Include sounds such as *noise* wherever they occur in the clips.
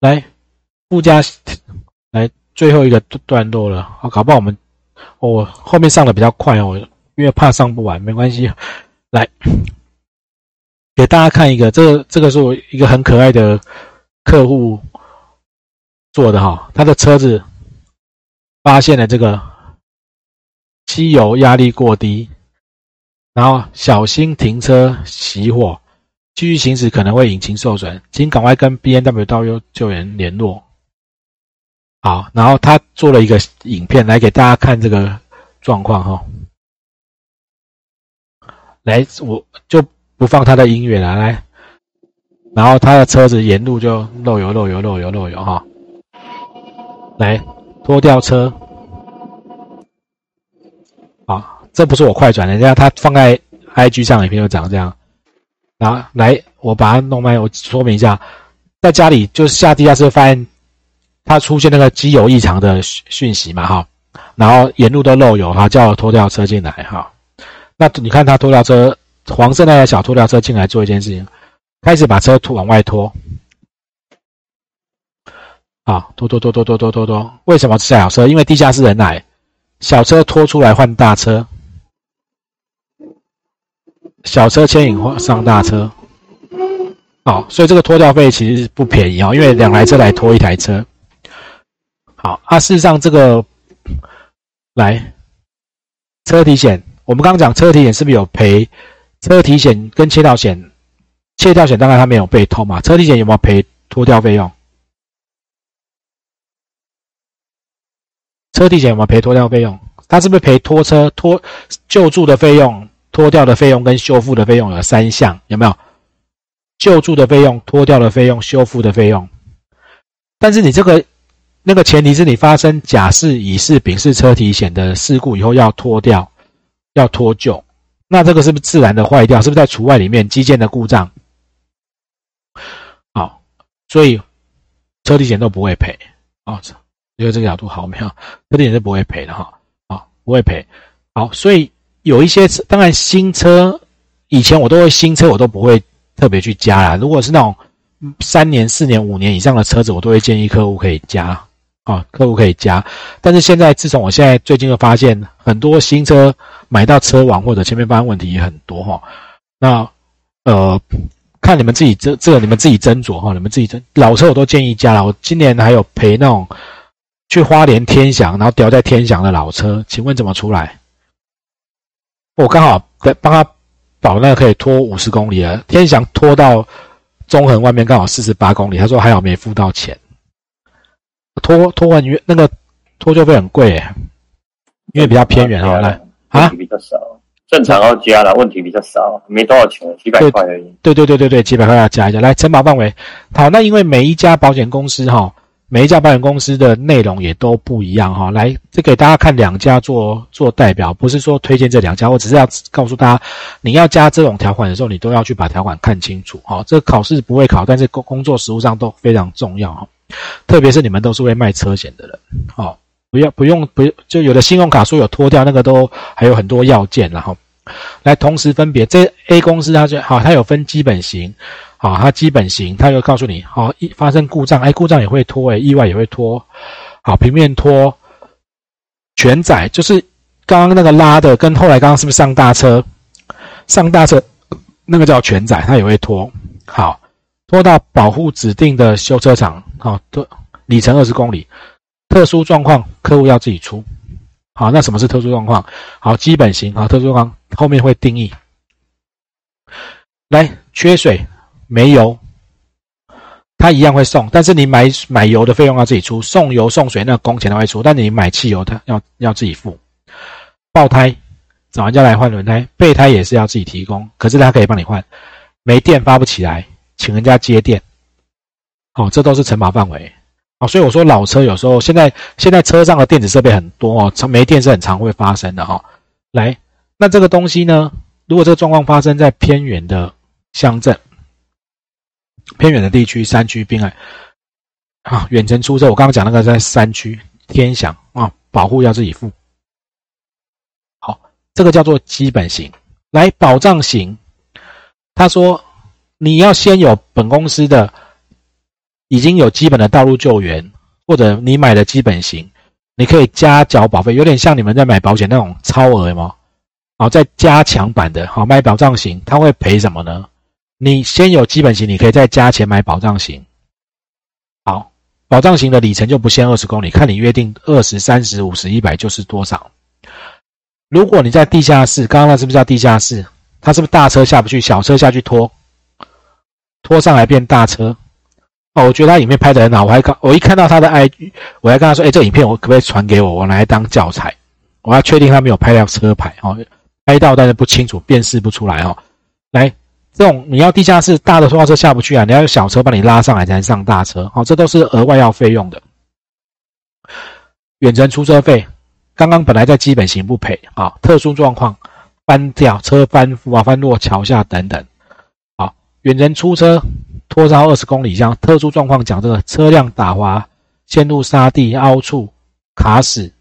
来附加来最后一个段落了，好，搞不好我们我后面上的比较快哦，因为怕上不完，没关系，来给大家看一个，这个这个是我一个很可爱的客户做的哈，他的车子发现了这个机油压力过低，然后小心停车熄火。继续行驶可能会引擎受损，请赶快跟 B N W 道路救援联络。好，然后他做了一个影片来给大家看这个状况哈。来，我就不放他的音乐了，来，然后他的车子沿路就漏油、漏油、漏油、漏油哈。来，拖吊车。好，这不是我快转，人家他放在 I G 上影片就长这样。然后来，我把它弄慢，我说明一下，在家里就是下地下室发现它出现那个机油异常的讯息嘛，哈，然后沿路都漏油，哈，叫拖吊车进来，哈，那你看他拖吊车黄色那台小拖吊车进来做一件事情，开始把车拖往外拖，啊，拖拖拖拖拖拖拖拖，为什么是小车？因为地下室人来，小车拖出来换大车。小车牵引上大车，好，所以这个拖吊费其实是不便宜啊，因为两台车来拖一台车。好，啊，事实上这个来车体险，我们刚刚讲车体险是不是有赔？车体险跟切掉险，切掉险当然它没有被偷嘛，车体险有没有赔拖吊费用？车体险有没有赔拖吊费用？它是不是赔拖车拖救助的费用？脱掉的费用跟修复的费用有三项，有没有？救助的费用、脱掉的费用、修复的费用。但是你这个那个前提是你发生甲式、乙式、丙式车体险的事故以后要脱掉、要脱臼，那这个是不是自然的坏掉？是不是在除外里面？基建的故障，好，所以车体险都不会赔啊。因为这个角度好没有？车体险是不会赔的哈，啊，不会赔。好，所以。有一些车，当然新车，以前我都会新车，我都不会特别去加啦。如果是那种三年、四年、五年以上的车子，我都会建议客户可以加啊，客户可以加。但是现在，自从我现在最近又发现，很多新车买到车网或者前面发生问题也很多哈。那呃，看你们自己这这个你们自己斟酌哈，你们自己斟。老车我都建议加了。我今年还有赔那种去花莲天祥，然后掉在天祥的老车，请问怎么出来？我刚好在帮他保那个可以拖五十公里啊，天祥拖到中横外面刚好四十八公里，他说还好没付到钱，拖拖完约那个拖就费很贵诶，因为比较偏远啊，来啊比较少，正常要加了，问题比较少，没多少钱，几百块而已。对对对对对，几百块要加一下，来承保范围好，那因为每一家保险公司哈。每一家保险公司的内容也都不一样哈，来，这给大家看两家做做代表，不是说推荐这两家，我只是要告诉大家，你要加这种条款的时候，你都要去把条款看清楚哈。这考试不会考，但是工工作实务上都非常重要哈。特别是你们都是会卖车险的人，好，不要不用不就有的信用卡说有脱掉那个都还有很多要件然后，来同时分别，这 A 公司它就好，它有分基本型。好，它基本型，它又告诉你，好，一发生故障，哎，故障也会拖，哎，意外也会拖，好，平面拖，全载，就是刚刚那个拉的，跟后来刚刚是不是上大车，上大车那个叫全载，它也会拖，好，拖到保护指定的修车厂，好，拖里程二十公里，特殊状况客户要自己出，好，那什么是特殊状况？好，基本型，好，特殊状况后面会定义，来，缺水。没油，他一样会送，但是你买买油的费用要自己出，送油送水那工钱他会出，但你买汽油他要要自己付。爆胎找人家来换轮胎，备胎也是要自己提供，可是他可以帮你换。没电发不起来，请人家接电。哦，这都是承保范围。哦，所以我说老车有时候现在现在车上的电子设备很多哦，没电是很常会发生的哈。来，那这个东西呢？如果这个状况发生在偏远的乡镇。偏远的地区，山区、滨海，啊，远程出车，我刚刚讲那个在山区，天祥啊，保护要自己付。好，这个叫做基本型。来，保障型，他说你要先有本公司的已经有基本的道路救援，或者你买的基本型，你可以加缴保费，有点像你们在买保险那种超额吗？好，再加强版的，好买保障型，它会赔什么呢？你先有基本型，你可以再加钱买保障型。好，保障型的里程就不限二十公里，看你约定二十三十五十一百就是多少。如果你在地下室，刚刚那是不是叫地下室？它是不是大车下不去，小车下去拖，拖上来变大车？哦，我觉得他影片拍的很好，我还看我一看到他的 IG，我还跟他说：“哎，这影片我可不可以传给我，我拿来当教材？我要确定他没有拍到车牌哦，拍到但是不清楚，辨识不出来哦。来。”这种你要地下室大的拖车下不去啊，你要有小车把你拉上来才能上大车，好，这都是额外要费用的。远程出车费，刚刚本来在基本型不赔啊，特殊状况翻掉车翻覆啊，翻落桥下等等，好，远程出车拖超二十公里，像特殊状况讲这个车辆打滑、陷入沙地、凹处、卡死。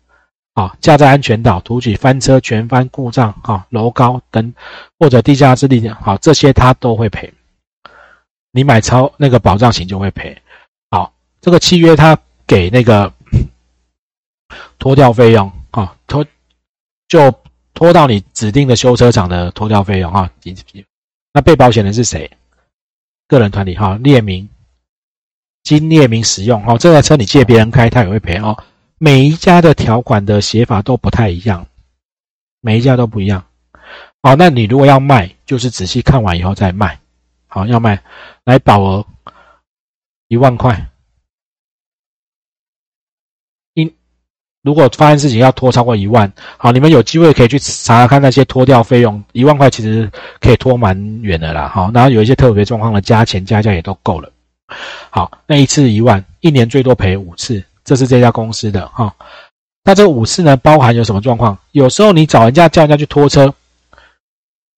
啊，架在安全岛、突起翻车、全翻故障、啊楼高等或者地下室力好这些他都会赔。你买超那个保障型就会赔。好，这个契约他给那个 *coughs* 拖掉费用啊，拖就拖到你指定的修车厂的拖掉费用啊。那被保险人是谁？个人团体哈，列明经列明使用哦，这台车你借别人开，他也会赔哦。每一家的条款的写法都不太一样，每一家都不一样。好，那你如果要卖，就是仔细看完以后再卖。好，要卖来保额一万块。一如果发现事情要拖超过一万，好，你们有机会可以去查看那些拖掉费用，一万块其实可以拖蛮远的啦。好，然后有一些特别状况的加钱加价也都够了。好，那一次一万，一年最多赔五次。这是这家公司的哈，那这五次呢，包含有什么状况？有时候你找人家叫人家去拖车，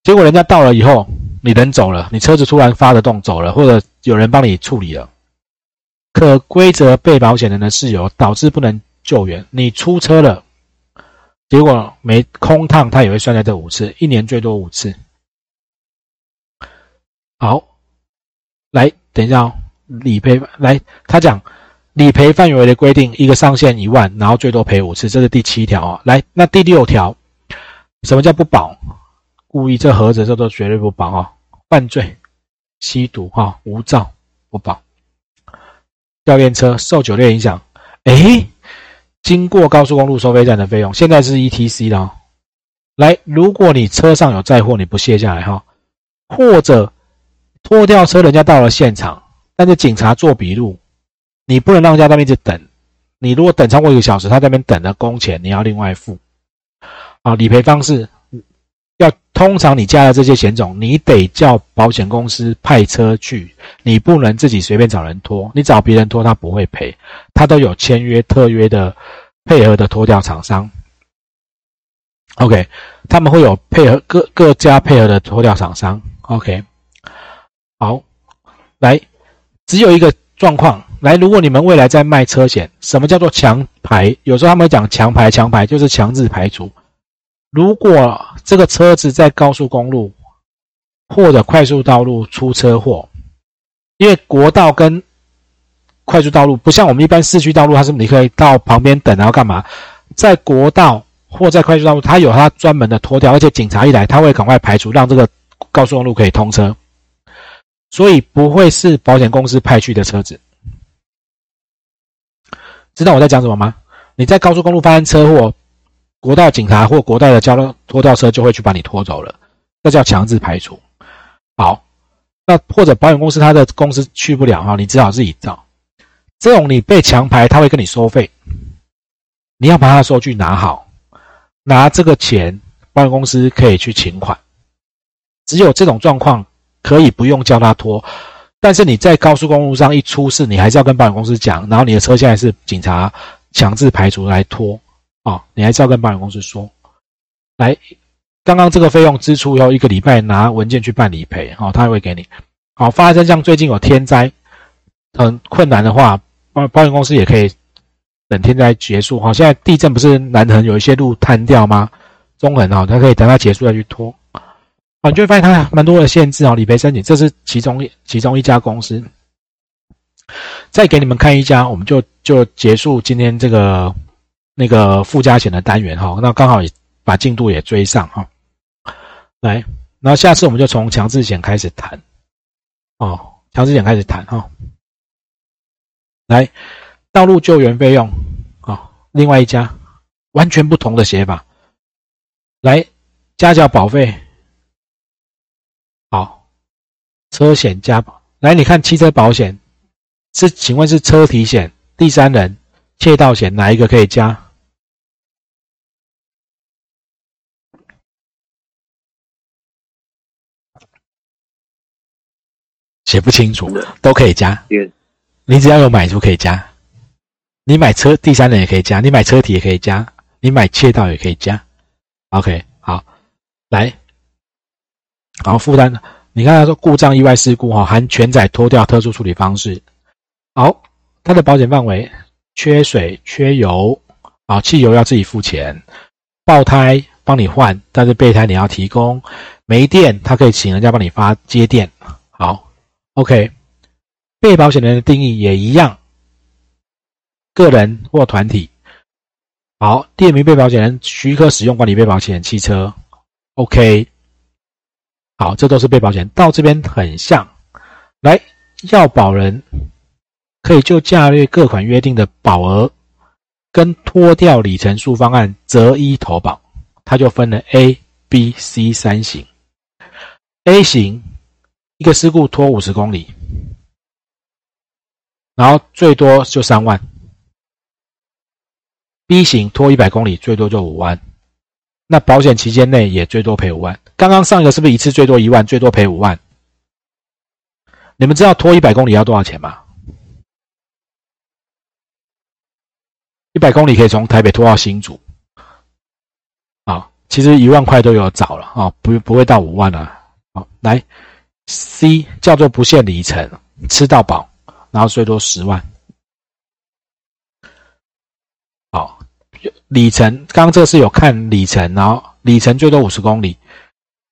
结果人家到了以后，你人走了，你车子突然发得动走了，或者有人帮你处理了，可规则被保险人的事由导致不能救援，你出车了，结果没空趟，他也会算在这五次，一年最多五次。好，来等一下哦，理赔来，他讲。理赔范围的规定，一个上限一万，然后最多赔五次，这是第七条啊。来，那第六条，什么叫不保？故意这盒子这都绝对不保啊！犯罪、吸毒哈、无照不保。教练车受酒店影响，哎，经过高速公路收费站的费用，现在是 E T C 了。来，如果你车上有载货，你不卸下来哈，或者拖吊车，人家到了现场，但是警察做笔录。你不能让人家在那边一直等，你如果等超过一个小时，他在那边等的工钱你要另外付。啊，理赔方式要通常你加了这些险种，你得叫保险公司派车去，你不能自己随便找人拖，你找别人拖他不会赔，他都有签约特约的配合的拖吊厂商。OK，他们会有配合各各家配合的拖吊厂商。OK，好，来，只有一个状况。来，如果你们未来在卖车险，什么叫做强排？有时候他们讲强排，强排就是强制排除。如果这个车子在高速公路或者快速道路出车祸，因为国道跟快速道路不像我们一般市区道路，它是你可以到旁边等，然后干嘛？在国道或在快速道路，它有它专门的拖吊，而且警察一来，他会赶快排除，让这个高速公路可以通车，所以不会是保险公司派去的车子。知道我在讲什么吗？你在高速公路发生车祸，国道警察或国道的交通拖吊车就会去把你拖走了，这叫强制排除。好，那或者保险公司他的公司去不了哈，你只好自己找。这种你被强排，他会跟你收费，你要把他的收据拿好，拿这个钱，保险公司可以去请款。只有这种状况可以不用叫他拖。但是你在高速公路上一出事，你还是要跟保险公司讲，然后你的车现在是警察强制排除来拖啊，你还是要跟保险公司说，来，刚刚这个费用支出要一个礼拜拿文件去办理赔，好，他会给你。好，发生像最近有天灾很困难的话，保保险公司也可以等天灾结束。好，现在地震不是南横有一些路瘫掉吗？中横哦，它可以等它结束再去拖。啊，你就会发现它蛮多的限制哦，理赔申请，这是其中其中一家公司。再给你们看一家，我们就就结束今天这个那个附加险的单元哈。那刚好也把进度也追上哈。来，然后下次我们就从强制险开始谈哦，强制险开始谈哈。来，道路救援费用啊，另外一家完全不同的写法。来，加缴保费，好，车险加保。来，你看汽车保险是，请问是车体险、第三人、窃盗险哪一个可以加？写不清楚，都可以加。你只要有买就可以加，你买车第三人也可以加，你买车体也可以加，你买窃盗也可以加。OK，好，来，然后负担。你看他说故障、意外事故哈，含全载脱掉特殊处理方式。好，它的保险范围缺水、缺油啊，汽油要自己付钱。爆胎帮你换，但是备胎你要提供。没电，它可以请人家帮你发接电。，OK。被保险人的定义也一样，个人或团体。好，第二名被保险人许可使用管理被保险汽车，OK。好，这都是被保险到这边很像。来，要保人可以就价略各款约定的保额跟脱掉里程数方案择一投保，它就分了 A、B、C 三型。A 型一个事故拖五十公里。然后最多就三万，B 型拖一百公里最多就五万，那保险期间内也最多赔五万。刚刚上一个是不是一次最多一万，最多赔五万？你们知道拖一百公里要多少钱吗？一百公里可以从台北拖到新竹，啊，其实一万块都有找了啊，不不会到五万了。好，来 C 叫做不限里程，吃到饱。然后最多十万，好，里程刚刚这个是有看里程，然后里程最多五十公里，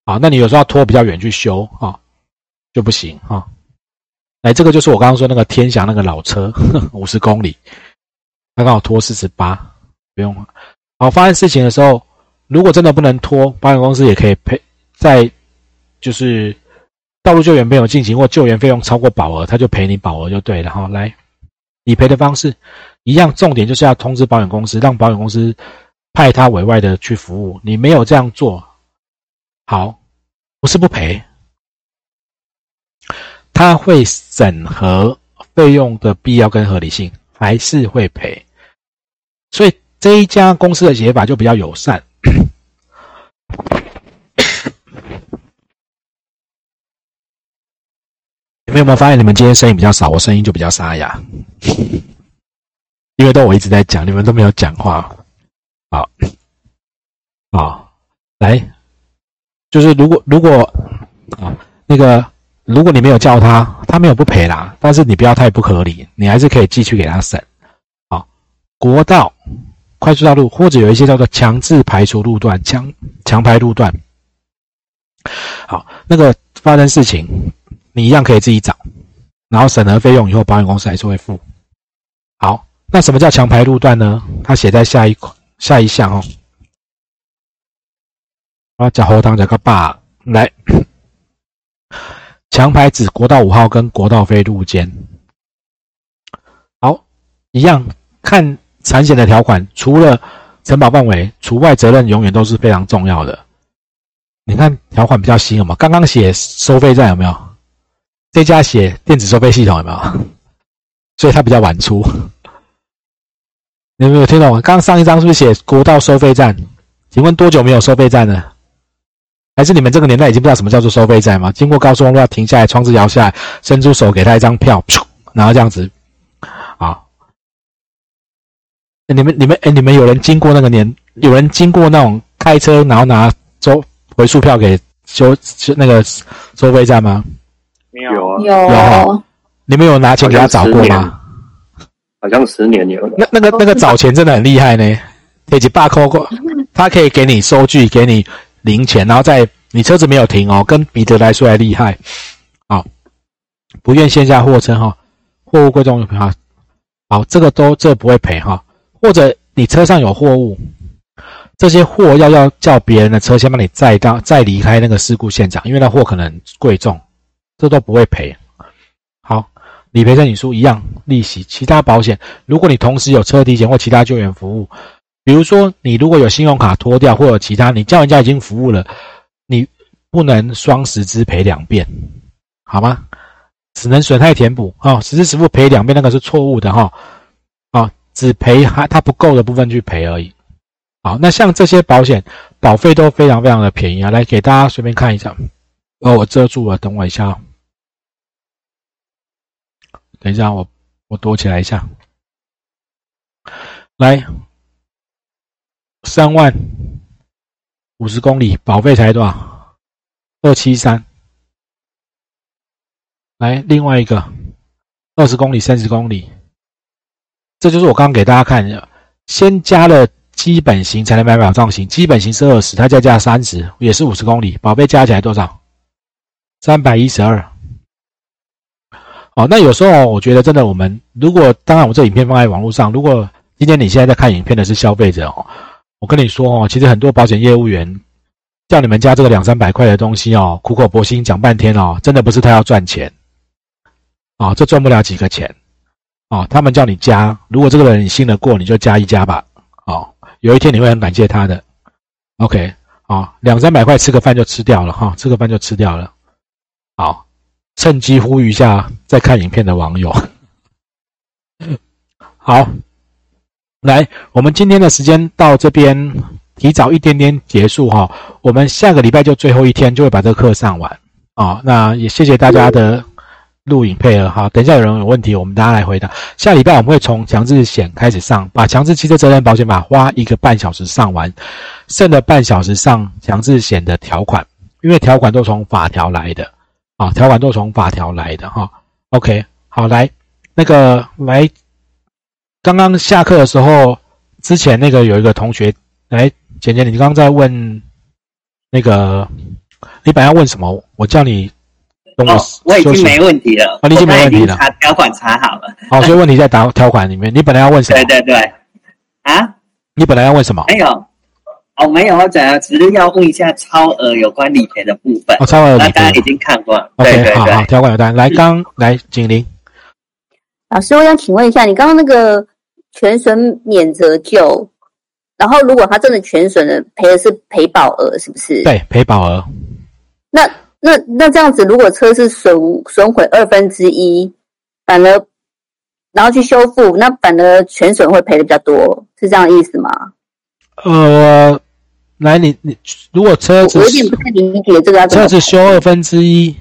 好，那你有时候要拖比较远去修啊，就不行啊。来，这个就是我刚刚说那个天祥那个老车，五十公里，他刚好拖四十八，不用了。好，发生事情的时候，如果真的不能拖，保险公司也可以赔，在就是。道路救援没有进行或救援费用超过保额，他就赔你保额就对了哈。来，理赔的方式一样，重点就是要通知保险公司，让保险公司派他委外的去服务。你没有这样做，好，不是不赔，他会审核费用的必要跟合理性，还是会赔。所以这一家公司的写法就比较友善。你有没有发现你们今天声音比较少？我声音就比较沙哑，*laughs* 因为都我一直在讲，你们都没有讲话。好，好，来，就是如果如果啊，那个如果你没有叫他，他没有不赔啦，但是你不要太不合理，你还是可以继续给他审。好，国道、快速道路或者有一些叫做强制排除路段、强强排路段。好，那个发生事情。你一样可以自己找，然后审核费用以后保险公司还是会付。好，那什么叫强排路段呢？它写在下一款下一项哦。啊，讲后堂讲个把来，强排指国道五号跟国道非路间。好，一样看产险的条款，除了承保范围，除外责任永远都是非常重要的。你看条款比较新有吗？刚刚写收费站有没有？这家写电子收费系统有没有？*laughs* 所以它比较晚出。你有没有听懂？刚上一张是不是写国道收费站？请问多久没有收费站了？还是你们这个年代已经不知道什么叫做收费站吗？经过高速公路要停下来，窗子摇下来，伸出手给他一张票，然后这样子。啊？你们、你们、哎，你们有人经过那个年？有人经过那种开车然后拿收回数票给收那个收费站吗？有啊，有。你们有拿钱给他找过吗？好像十年有。那那个那个找钱真的很厉害呢，可以把扣过，*laughs* 他可以给你收据，给你零钱，然后再你车子没有停哦，跟彼得来说还厉害。好，不愿线下货车哈，货物贵重物品哈，好，这个都这不会赔哈。或者你车上有货物，这些货要要叫别人的车先帮你载到再离开那个事故现场，因为那货可能贵重，这都不会赔。好，理赔申请书一样利息，其他保险，如果你同时有车体险或其他救援服务，比如说你如果有信用卡脱掉或者其他，你叫人家已经服务了，你不能双十支赔两遍，好吗？只能损害填补啊，实支实付赔两遍那个是错误的哈，啊，只赔还它不够的部分去赔而已。好，那像这些保险保费都非常非常的便宜啊，来给大家随便看一下。哦，我遮住了，等我一下。等一下，我我躲起来一下。来，三万五十公里保费才多少？二七三。来，另外一个二十公里、三十公里，这就是我刚刚给大家看的。先加了基本型才能买保障型，基本型是二十，它再加三十，也是五十公里，保费加起来多少？三百一十二。哦，那有时候我觉得真的，我们如果当然我这影片放在网络上，如果今天你现在在看影片的是消费者哦，我跟你说哦，其实很多保险业务员叫你们加这个两三百块的东西哦，苦口婆心讲半天哦，真的不是他要赚钱。啊，这赚不了几个钱，啊，他们叫你加，如果这个人你信得过，你就加一加吧，啊，有一天你会很感谢他的，OK，啊，两三百块吃个饭就吃掉了哈，吃个饭就吃掉了，好，趁机呼吁一下在看影片的网友，*laughs* 好，来，我们今天的时间到这边提早一点点结束哈，我们下个礼拜就最后一天就会把这课上完，啊，那也谢谢大家的。录影配合哈，等一下有人有问题，我们大家来回答。下礼拜我们会从强制险开始上，把强制汽车责任保险法花一个半小时上完，剩的半小时上强制险的条款，因为条款都从法条来的。啊，条款都从法条来的哈。OK，好，来那个来，刚刚下课的时候，之前那个有一个同学来，简简，你刚刚在问那个，你本来要问什么？我叫你。哦，我已经没问题了。啊，你已经没问题了。查条款查好了。好，所以问题在条条款里面。你本来要问什么？对对对。啊？你本来要问什么？没有。哦，没有，我只要只是要问一下超额有关理赔的部分。哦，超额理赔。大家已经看过。OK，好好，条款有单。来，刚来，景玲。老师，我想请问一下，你刚刚那个全损免折旧，然后如果他真的全损了，赔的是赔保额，是不是？对，赔保额。那。那那这样子，如果车是损损毁二分之一，反而然后去修复，那反而全损会赔的比较多，是这样意思吗？呃，来，你你如果车子我有点不太理解这个，车子修二分之一，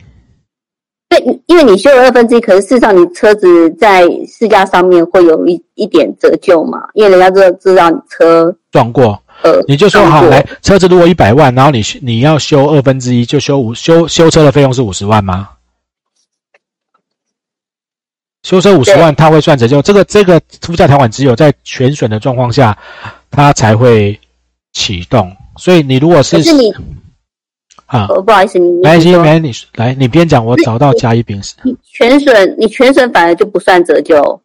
对，因为你修了二分之一，可是事实上你车子在试驾上面会有一一点折旧嘛，因为人家知知道你车撞过。呃你就说好来，车子如果一百万，然后你你要修二分之一，就修五修修车的费用是五十万吗？修车五十万，他会算折旧。这个这个附加条款只有在全损的状况下，它才会启动。所以你如果是是你啊，不好意思，你没关系，没你来，你边讲，我找到甲乙丙式。你全损，你全损反而就不算折旧。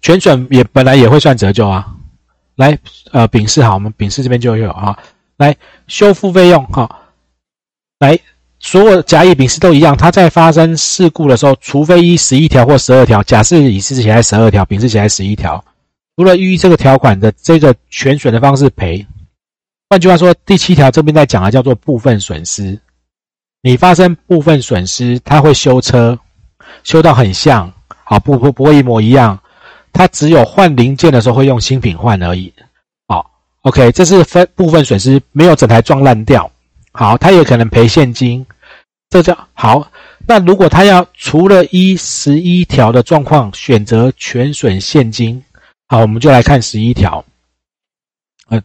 全损也本来也会算折旧啊。来，呃，丙式好，我们丙式这边就有啊。来，修复费用哈，来，所有甲乙丙式都一样。它在发生事故的时候，除非依十一条或十二条，甲是乙是写在十二条，丙是写在十一条，除了依这个条款的这个全损的方式赔。换句话说，第七条这边在讲的叫做部分损失。你发生部分损失，他会修车，修到很像，好，不不不会一模一样。它只有换零件的时候会用新品换而已，好，OK，这是分部分损失，没有整台撞烂掉。好，他也可能赔现金，这叫好。那如果他要除了一十一条的状况选择全损现金，好，我们就来看十一条。呃，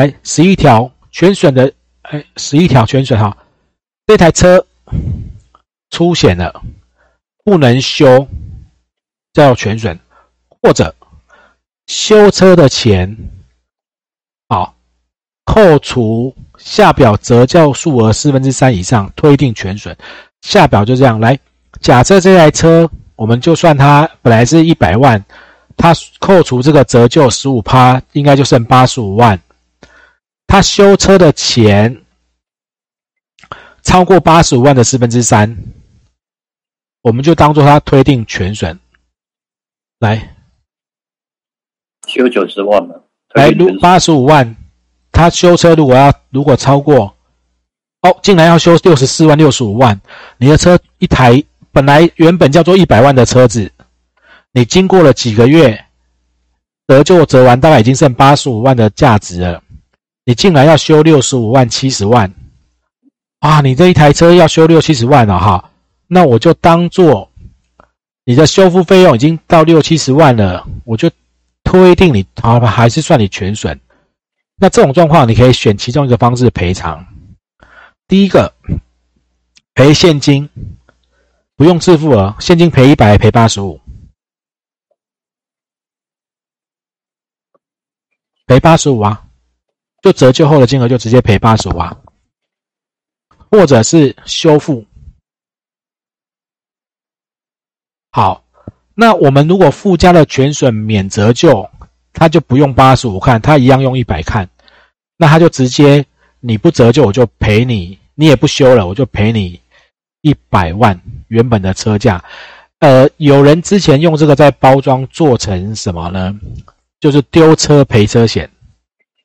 来十一条全损的，哎，十一条全损哈，这台车出险了，不能修，叫全损。或者修车的钱，好，扣除下表折旧数额四分之三以上，推定全损。下表就这样来。假设这台车我们就算它本来是一百万，它扣除这个折旧十五趴，应该就剩八十五万。他修车的钱超过八十五万的四分之三，我们就当做他推定全损。来，修九十万嘛，来，如八十五万，他修车如果要如果超过，哦，竟然要修六十四万、六十五万，你的车一台本来原本叫做一百万的车子，你经过了几个月，折旧折完，大概已经剩八十五万的价值了。你竟然要修六十五万、七十万，啊！你这一台车要修六七十万了哈，那我就当做你的修复费用已经到六七十万了，我就推定你好吧，还是算你全损。那这种状况，你可以选其中一个方式赔偿。第一个赔现金，不用自付额，现金赔一百，赔八十五，赔八十五啊。就折旧后的金额就直接赔八十万，或者是修复。好，那我们如果附加了全损免折旧，他就不用八十五看，他一样用一百看，那他就直接你不折旧我就赔你，你也不修了我就赔你一百万原本的车价。呃，有人之前用这个在包装做成什么呢？就是丢车赔车险。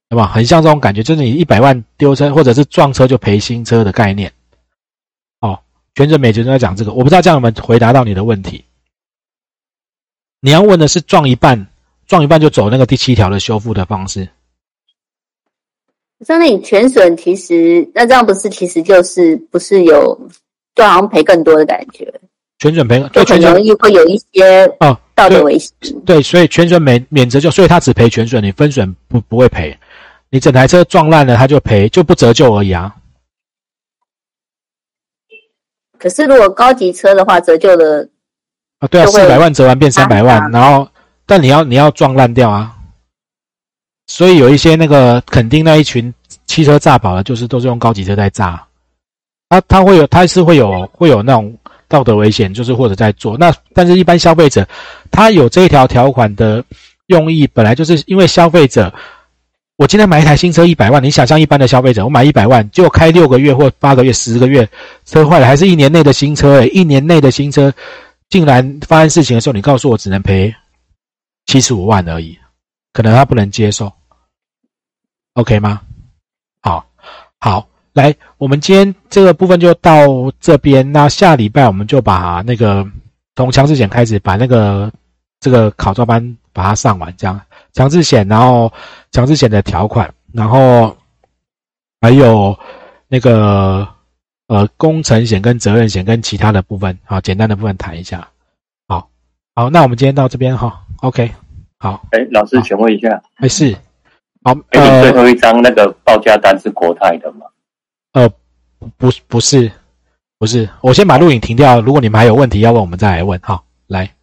对吧？很像这种感觉，就是你一百万丢车，或者是撞车就赔新车的概念。哦，全程每节都在讲这个，我不知道这样有没有回答到你的问题。你要问的是撞一半，撞一半就走那个第七条的修复的方式。像那你全损，其实那这样不是，其实就是不是有，就好像赔更多的感觉。全损赔，就很容易会有一些哦道德危险。对，所以全损免免责就，所以他只赔全损，你分损不不会赔。你整台车撞烂了，他就赔，就不折旧而已啊。可是如果高级车的话，折旧的啊，对啊，四百万折完变三百万，然后但你要你要撞烂掉啊。所以有一些那个肯定那一群汽车炸跑的，就是都是用高级车在炸。他他会有他是会有会有那种道德危险，就是或者在做那，但是一般消费者他有这一条条款的用意，本来就是因为消费者。我今天买一台新车一百万，你想象一般的消费者，我买一百万就开六个月或八个月、十个月，车坏了还是一年内的新车？诶，一年内的新车，竟然发生事情的时候，你告诉我只能赔七十五万而已，可能他不能接受，OK 吗？好，好，来，我们今天这个部分就到这边，那下礼拜我们就把那个从强制险开始，把那个这个考照班把它上完，这样。强制险，然后强制险的条款，然后还有那个呃工程险跟责任险跟其他的部分，好，简单的部分谈一下。好，好，那我们今天到这边哈，OK，好。哎，老师，请问一下，没事。好，哎，你最后一张那个报价单是国泰的吗？呃，不，不是，不是。我先把录影停掉，如果你们还有问题要问，我们再来问。好，来。